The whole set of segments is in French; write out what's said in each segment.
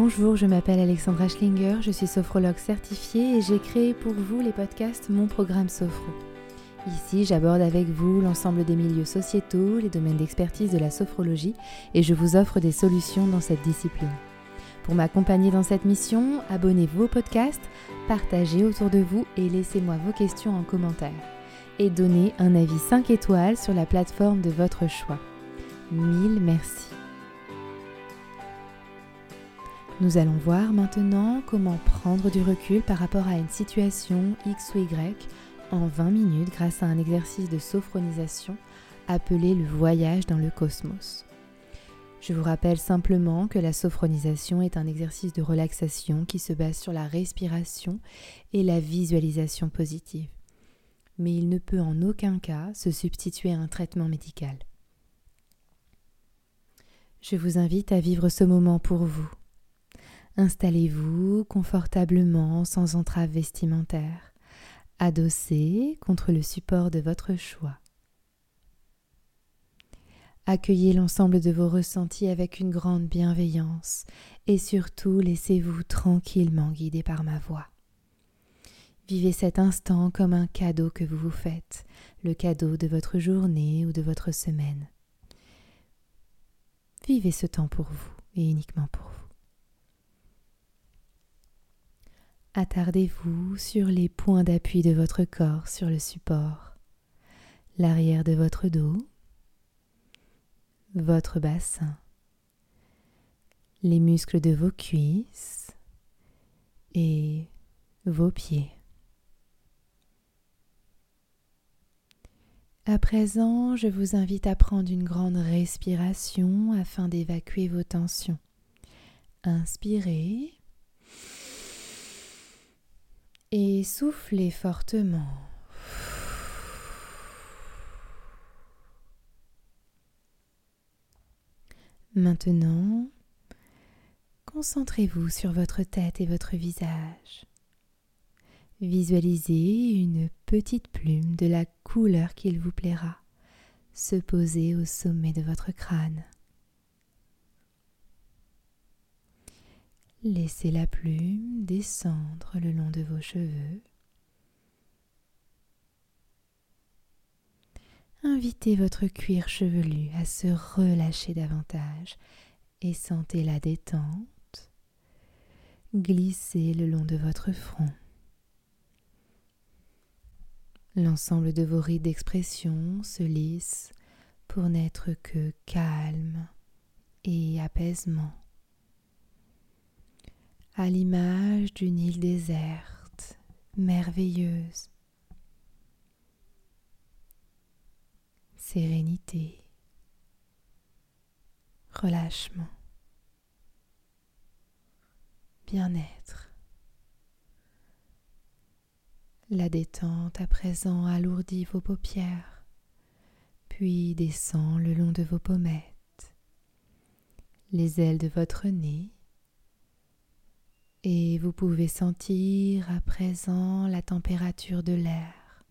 Bonjour, je m'appelle Alexandra Schlinger, je suis sophrologue certifiée et j'ai créé pour vous les podcasts Mon Programme Sophro. Ici, j'aborde avec vous l'ensemble des milieux sociétaux, les domaines d'expertise de la sophrologie et je vous offre des solutions dans cette discipline. Pour m'accompagner dans cette mission, abonnez-vous au podcast, partagez autour de vous et laissez-moi vos questions en commentaire. Et donnez un avis 5 étoiles sur la plateforme de votre choix. Mille merci. Nous allons voir maintenant comment prendre du recul par rapport à une situation X ou Y en 20 minutes grâce à un exercice de sophronisation appelé le voyage dans le cosmos. Je vous rappelle simplement que la sophronisation est un exercice de relaxation qui se base sur la respiration et la visualisation positive. Mais il ne peut en aucun cas se substituer à un traitement médical. Je vous invite à vivre ce moment pour vous Installez-vous confortablement sans entrave vestimentaire, adossé contre le support de votre choix. Accueillez l'ensemble de vos ressentis avec une grande bienveillance et surtout laissez-vous tranquillement guider par ma voix. Vivez cet instant comme un cadeau que vous vous faites, le cadeau de votre journée ou de votre semaine. Vivez ce temps pour vous et uniquement pour vous. Attardez-vous sur les points d'appui de votre corps sur le support, l'arrière de votre dos, votre bassin, les muscles de vos cuisses. Et vos pieds. À présent, je vous invite à prendre une grande respiration afin d'évacuer vos tensions. Inspirez et soufflez fortement. Maintenant, concentrez-vous sur votre tête et votre visage. Visualisez une petite plume de la couleur qu'il vous plaira se poser au sommet de votre crâne. Laissez la plume descendre le long de vos cheveux. Invitez votre cuir chevelu à se relâcher davantage et sentez la détente glisser le long de votre front. L'ensemble de vos rides d'expression se lisse pour n'être que calme et apaisement à l'image d'une île déserte, merveilleuse. Sérénité, relâchement, bien-être. La détente à présent alourdit vos paupières, puis descend le long de vos pommettes, les ailes de votre nez et vous pouvez sentir à présent la température de l'air,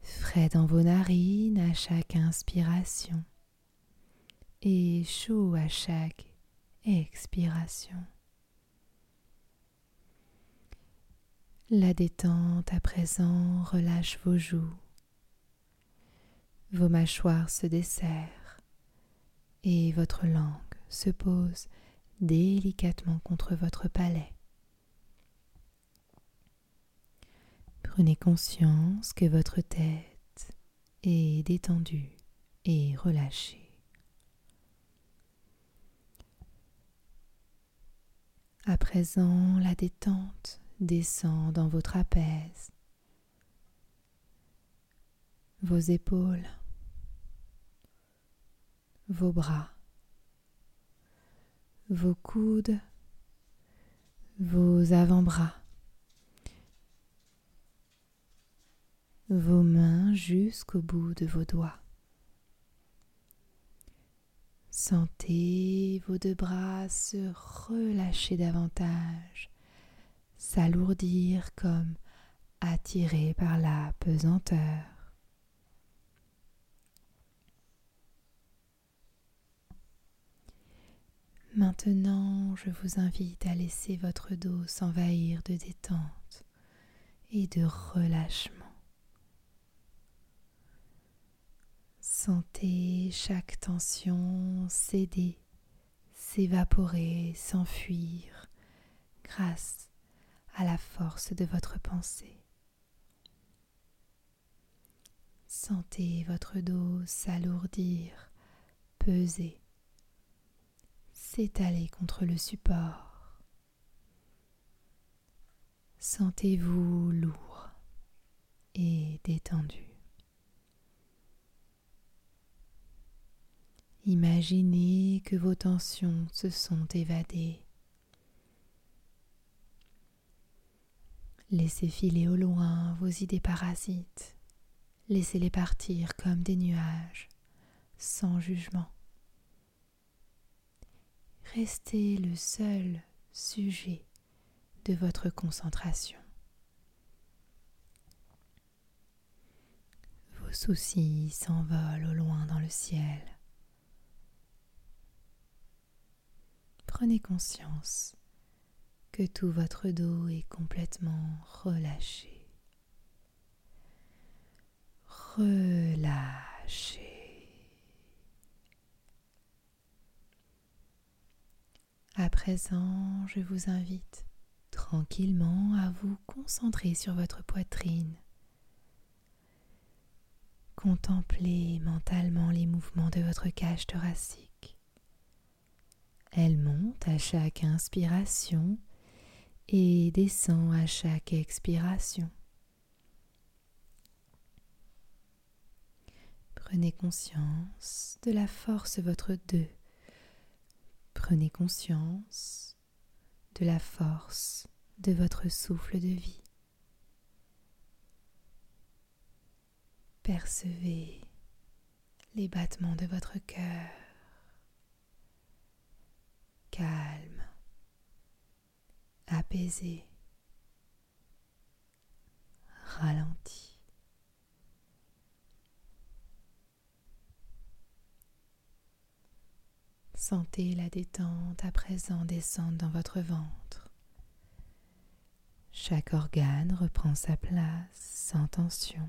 frais dans vos narines à chaque inspiration. Et chaud à chaque expiration. La détente à présent relâche vos joues, vos mâchoires se desserrent et votre langue se pose délicatement contre votre palais. Prenez conscience que votre tête est détendue et relâchée. À présent, la détente descend dans votre trapèzes, vos épaules, vos bras, vos coudes, vos avant-bras, vos mains jusqu'au bout de vos doigts. Sentez vos deux bras se relâcher davantage, s'alourdir comme attirés par la pesanteur. Maintenant, je vous invite à laisser votre dos s'envahir de détente et de relâchement. Sentez chaque tension céder, s'évaporer, s'enfuir grâce à la force de votre pensée. Sentez votre dos s'alourdir, peser, s'étaler contre le support. Sentez-vous lourd et détendu. Imaginez que vos tensions se sont évadées. Laissez filer au loin vos idées parasites. Laissez-les partir comme des nuages, sans jugement. Restez le seul sujet de votre concentration. Vos soucis s'envolent au loin dans le ciel. prenez conscience que tout votre dos est complètement relâché. Relâché. À présent, je vous invite tranquillement à vous concentrer sur votre poitrine. Contemplez mentalement les mouvements de votre cage thoracique. Elle monte à chaque inspiration et descend à chaque expiration. Prenez conscience de la force votre deux. Prenez conscience de la force de votre souffle de vie. Percevez les battements de votre cœur calme, apaisé, ralenti. Sentez la détente à présent descendre dans votre ventre. Chaque organe reprend sa place sans tension.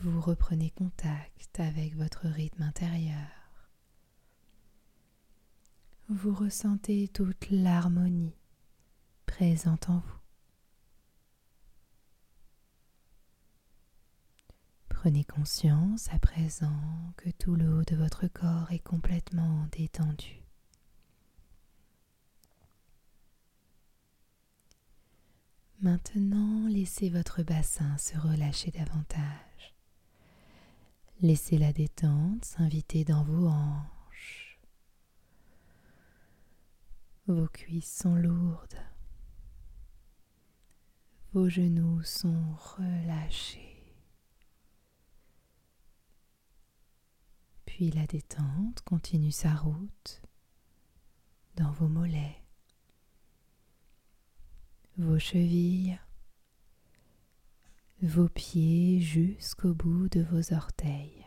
Vous reprenez contact avec votre rythme intérieur vous ressentez toute l'harmonie présente en vous. Prenez conscience à présent que tout le haut de votre corps est complètement détendu. Maintenant, laissez votre bassin se relâcher davantage. Laissez la détente s'inviter dans vos hanches Vos cuisses sont lourdes. Vos genoux sont relâchés. Puis la détente continue sa route dans vos mollets, vos chevilles, vos pieds jusqu'au bout de vos orteils.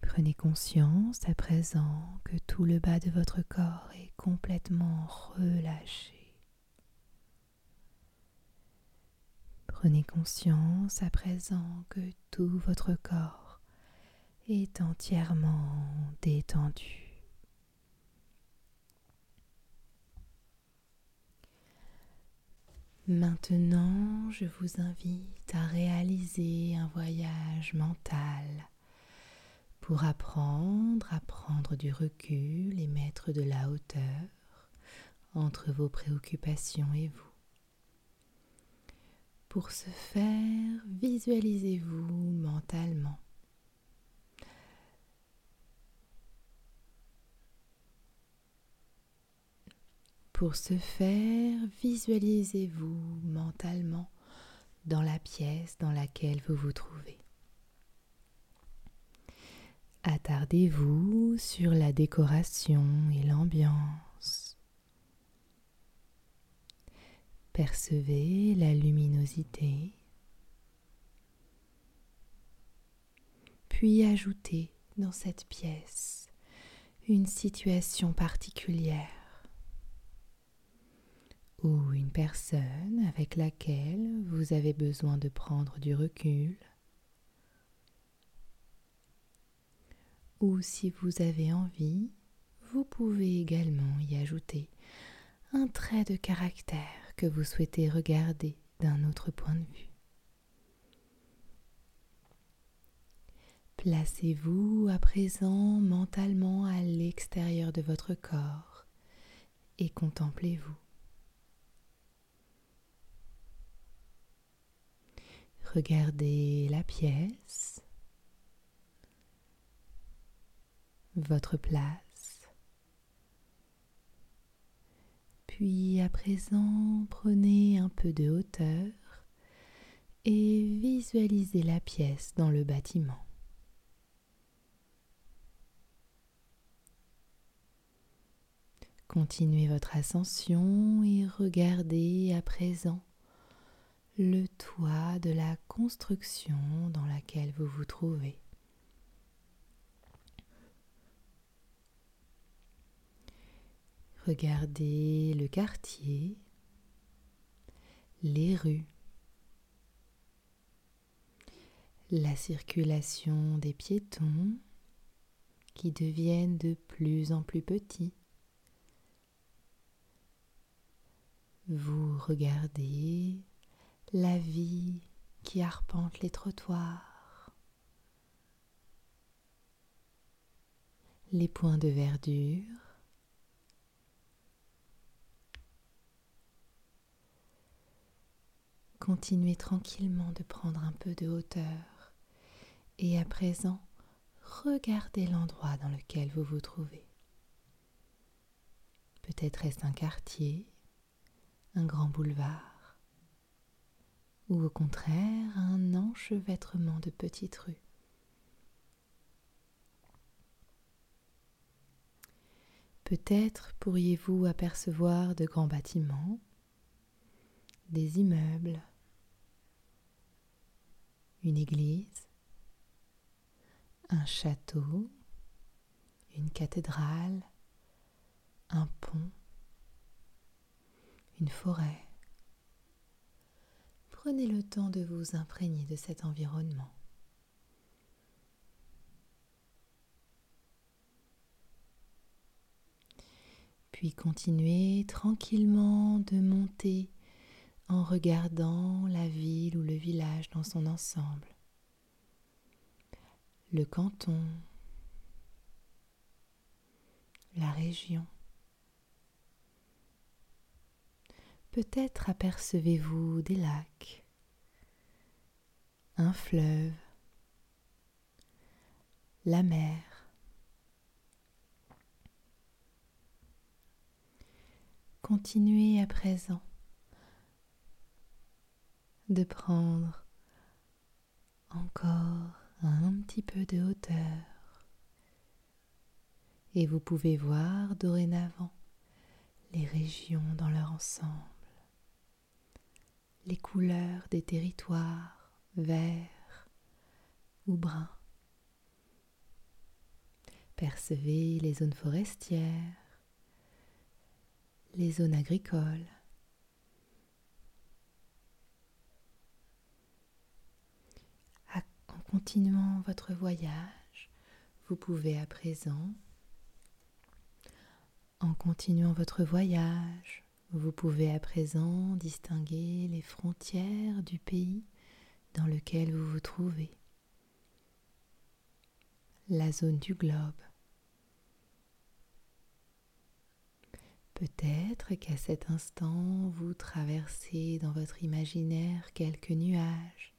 Prenez conscience à présent que tout le bas de votre corps est complètement relâché. Prenez conscience à présent que tout votre corps est entièrement détendu. Maintenant, je vous invite à réaliser un voyage mental pour apprendre à prendre du recul et mettre de la hauteur entre vos préoccupations et vous. Pour ce faire, visualisez-vous mentalement. Pour ce faire, visualisez-vous mentalement dans la pièce dans laquelle vous vous trouvez. Attardez-vous sur la décoration et l'ambiance. Percevez la luminosité. Puis ajoutez dans cette pièce une situation particulière ou une personne avec laquelle vous avez besoin de prendre du recul ou si vous avez envie, vous pouvez également y ajouter un trait de caractère que vous souhaitez regarder d'un autre point de vue. Placez-vous à présent mentalement à l'extérieur de votre corps et contemplez-vous. Regardez la pièce, votre place. Puis à présent, prenez un peu de hauteur et visualisez la pièce dans le bâtiment. Continuez votre ascension et regardez à présent le toit de la construction dans laquelle vous vous trouvez. Regardez le quartier, les rues, la circulation des piétons qui deviennent de plus en plus petits. Vous regardez la vie qui arpente les trottoirs, les points de verdure, Continuez tranquillement de prendre un peu de hauteur et à présent, regardez l'endroit dans lequel vous vous trouvez. Peut-être est-ce un quartier, un grand boulevard, ou au contraire un enchevêtrement de petites rues. Peut-être pourriez-vous apercevoir de grands bâtiments, des immeubles, une église, un château, une cathédrale, un pont, une forêt. Prenez le temps de vous imprégner de cet environnement. Puis continuez tranquillement de monter en regardant la ville ou le village dans son ensemble, le canton, la région. Peut-être apercevez-vous des lacs, un fleuve, la mer. Continuez à présent de prendre encore un petit peu de hauteur et vous pouvez voir dorénavant les régions dans leur ensemble les couleurs des territoires verts ou bruns. Percevez les zones forestières, les zones agricoles. En continuant votre voyage, vous pouvez à présent, en continuant votre voyage, vous pouvez à présent distinguer les frontières du pays dans lequel vous vous trouvez, la zone du globe. Peut-être qu'à cet instant, vous traversez dans votre imaginaire quelques nuages.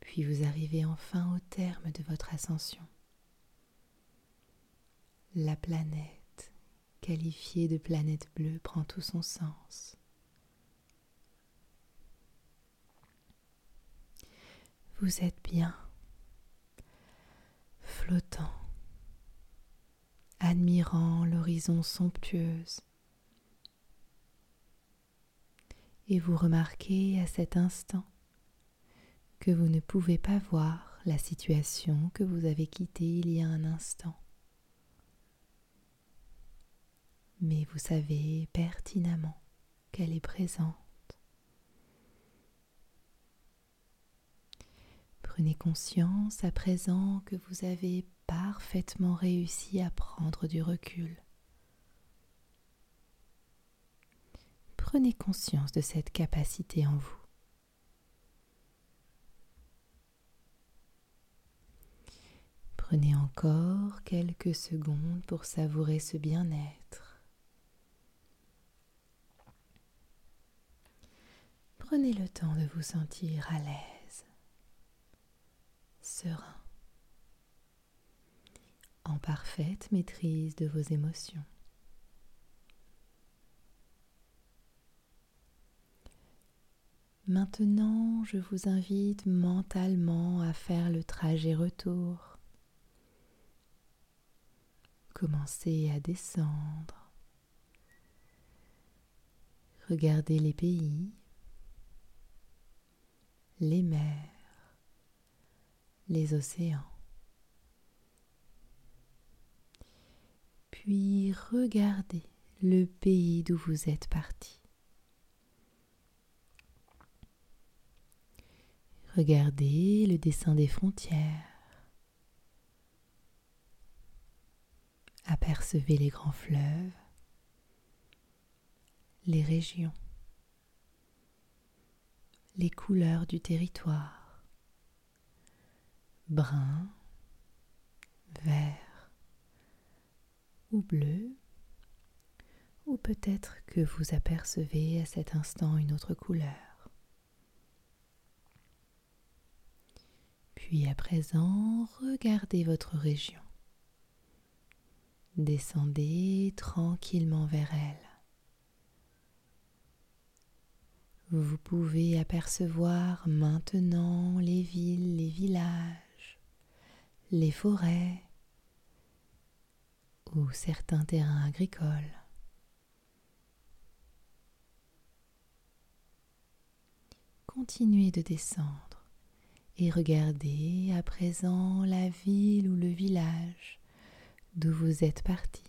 Puis vous arrivez enfin au terme de votre ascension la planète, qualifiée de planète bleue, prend tout son sens. Vous êtes bien, flottant, admirant l'horizon somptueuse. Et vous remarquez à cet instant que vous ne pouvez pas voir la situation que vous avez quittée il y a un instant. Mais vous savez pertinemment qu'elle est présente. Prenez conscience à présent que vous avez parfaitement réussi à prendre du recul. Prenez conscience de cette capacité en vous. Prenez encore quelques secondes pour savourer ce bien-être. Prenez le temps de vous sentir à l'aise, serein, en parfaite maîtrise de vos émotions. Maintenant, je vous invite mentalement à faire le trajet retour commencez à descendre. Regardez les pays, les mers, les océans. Puis regardez le pays d'où vous êtes parti. Regardez le dessin des frontières. Apercevez les grands fleuves, les régions, les couleurs du territoire, brun, vert ou bleu, ou peut-être que vous apercevez à cet instant une autre couleur. Puis à présent, regardez votre région. Descendez tranquillement vers elle. Vous pouvez apercevoir maintenant les villes, les villages, les forêts ou certains terrains agricoles. Continuez de descendre et regardez à présent la ville ou le village d'où vous êtes parti,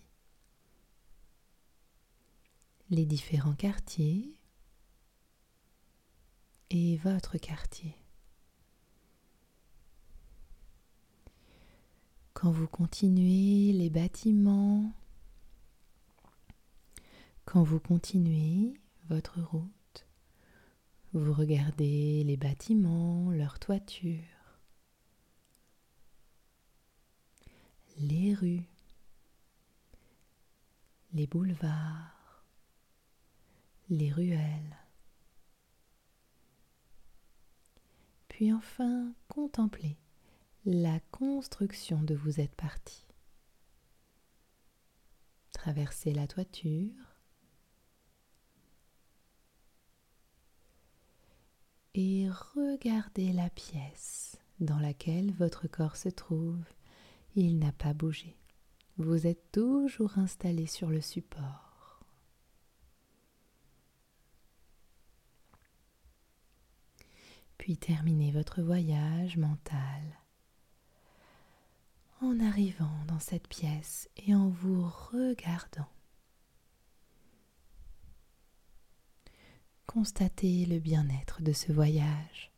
les différents quartiers et votre quartier. Quand vous continuez les bâtiments, quand vous continuez votre route, vous regardez les bâtiments, leur toiture, les rues, les boulevards, les ruelles. Puis enfin, contemplez la construction de vous êtes parti. Traversez la toiture. Et regardez la pièce dans laquelle votre corps se trouve. Il n'a pas bougé. Vous êtes toujours installé sur le support. Puis terminez votre voyage mental en arrivant dans cette pièce et en vous regardant. Constatez le bien-être de ce voyage.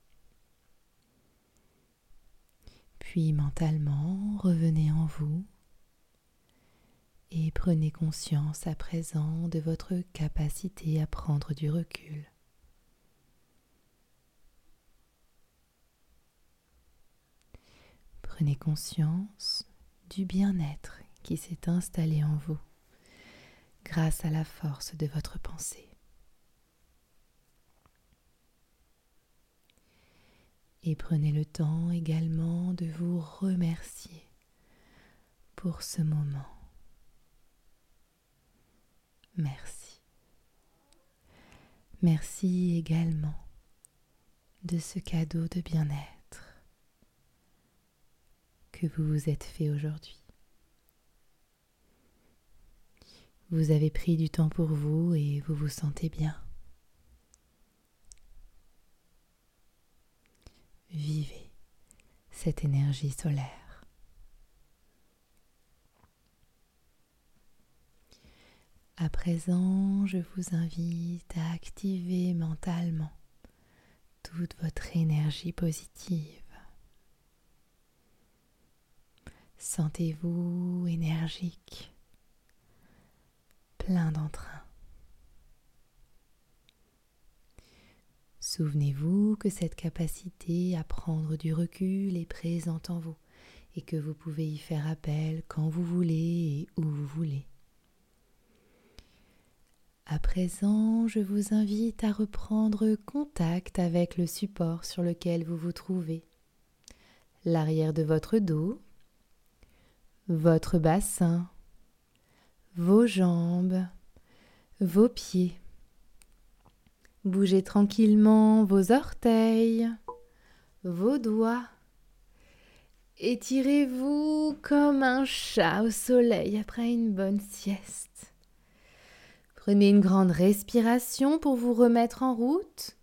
Puis mentalement, revenez en vous et prenez conscience à présent de votre capacité à prendre du recul. Prenez conscience du bien-être qui s'est installé en vous grâce à la force de votre pensée. Et prenez le temps également de vous remercier pour ce moment. Merci. Merci également de ce cadeau de bien-être vous vous êtes fait aujourd'hui. Vous avez pris du temps pour vous et vous vous sentez bien. Vivez cette énergie solaire. À présent, je vous invite à activer mentalement toute votre énergie positive. Sentez-vous énergique, plein d'entrain. Souvenez-vous que cette capacité à prendre du recul est présente en vous et que vous pouvez y faire appel quand vous voulez et où vous voulez. À présent, je vous invite à reprendre contact avec le support sur lequel vous vous trouvez. L'arrière de votre dos, votre bassin, vos jambes, vos pieds. Bougez tranquillement vos orteils, vos doigts. Étirez-vous comme un chat au soleil après une bonne sieste. Prenez une grande respiration pour vous remettre en route.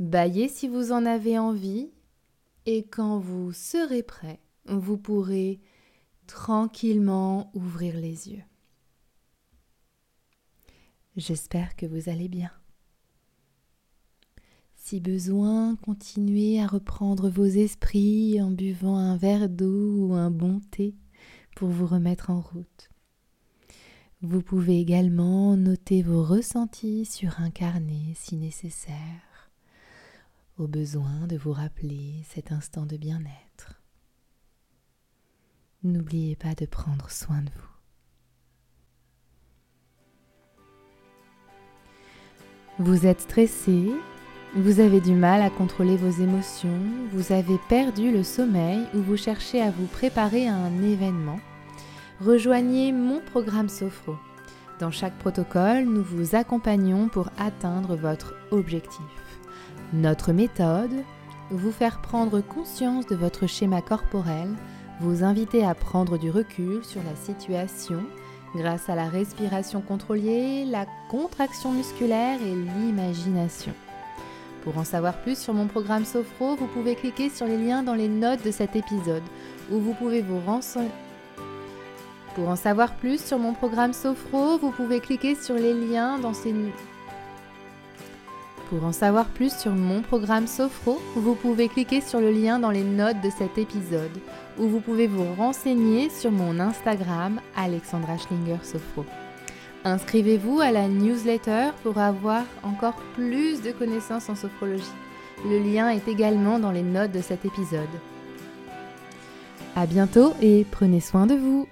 Baillez si vous en avez envie. Et quand vous serez prêt, vous pourrez tranquillement ouvrir les yeux. J'espère que vous allez bien. Si besoin, continuez à reprendre vos esprits en buvant un verre d'eau ou un bon thé pour vous remettre en route. Vous pouvez également noter vos ressentis sur un carnet si nécessaire, au besoin de vous rappeler cet instant de bien-être. N'oubliez pas de prendre soin de vous. Vous êtes stressé vous avez du mal à contrôler vos émotions, vous avez perdu le sommeil ou vous cherchez à vous préparer à un événement, rejoignez mon programme Sophro. Dans chaque protocole, nous vous accompagnons pour atteindre votre objectif. Notre méthode, vous faire prendre conscience de votre schéma corporel, vous inviter à prendre du recul sur la situation grâce à la respiration contrôlée, la contraction musculaire et l'imagination. Pour en savoir plus sur mon programme Sophro, vous pouvez cliquer sur les liens dans les notes de cet épisode, où vous pouvez vous renseigner. Pour en savoir plus sur mon programme Sophro, vous pouvez cliquer sur les liens dans ces pour en savoir plus sur mon programme Sophro, vous pouvez cliquer sur le lien dans les notes de cet épisode, où vous pouvez vous renseigner sur mon Instagram Alexandra Schlinger Sophro. Inscrivez-vous à la newsletter pour avoir encore plus de connaissances en sophrologie. Le lien est également dans les notes de cet épisode. À bientôt et prenez soin de vous.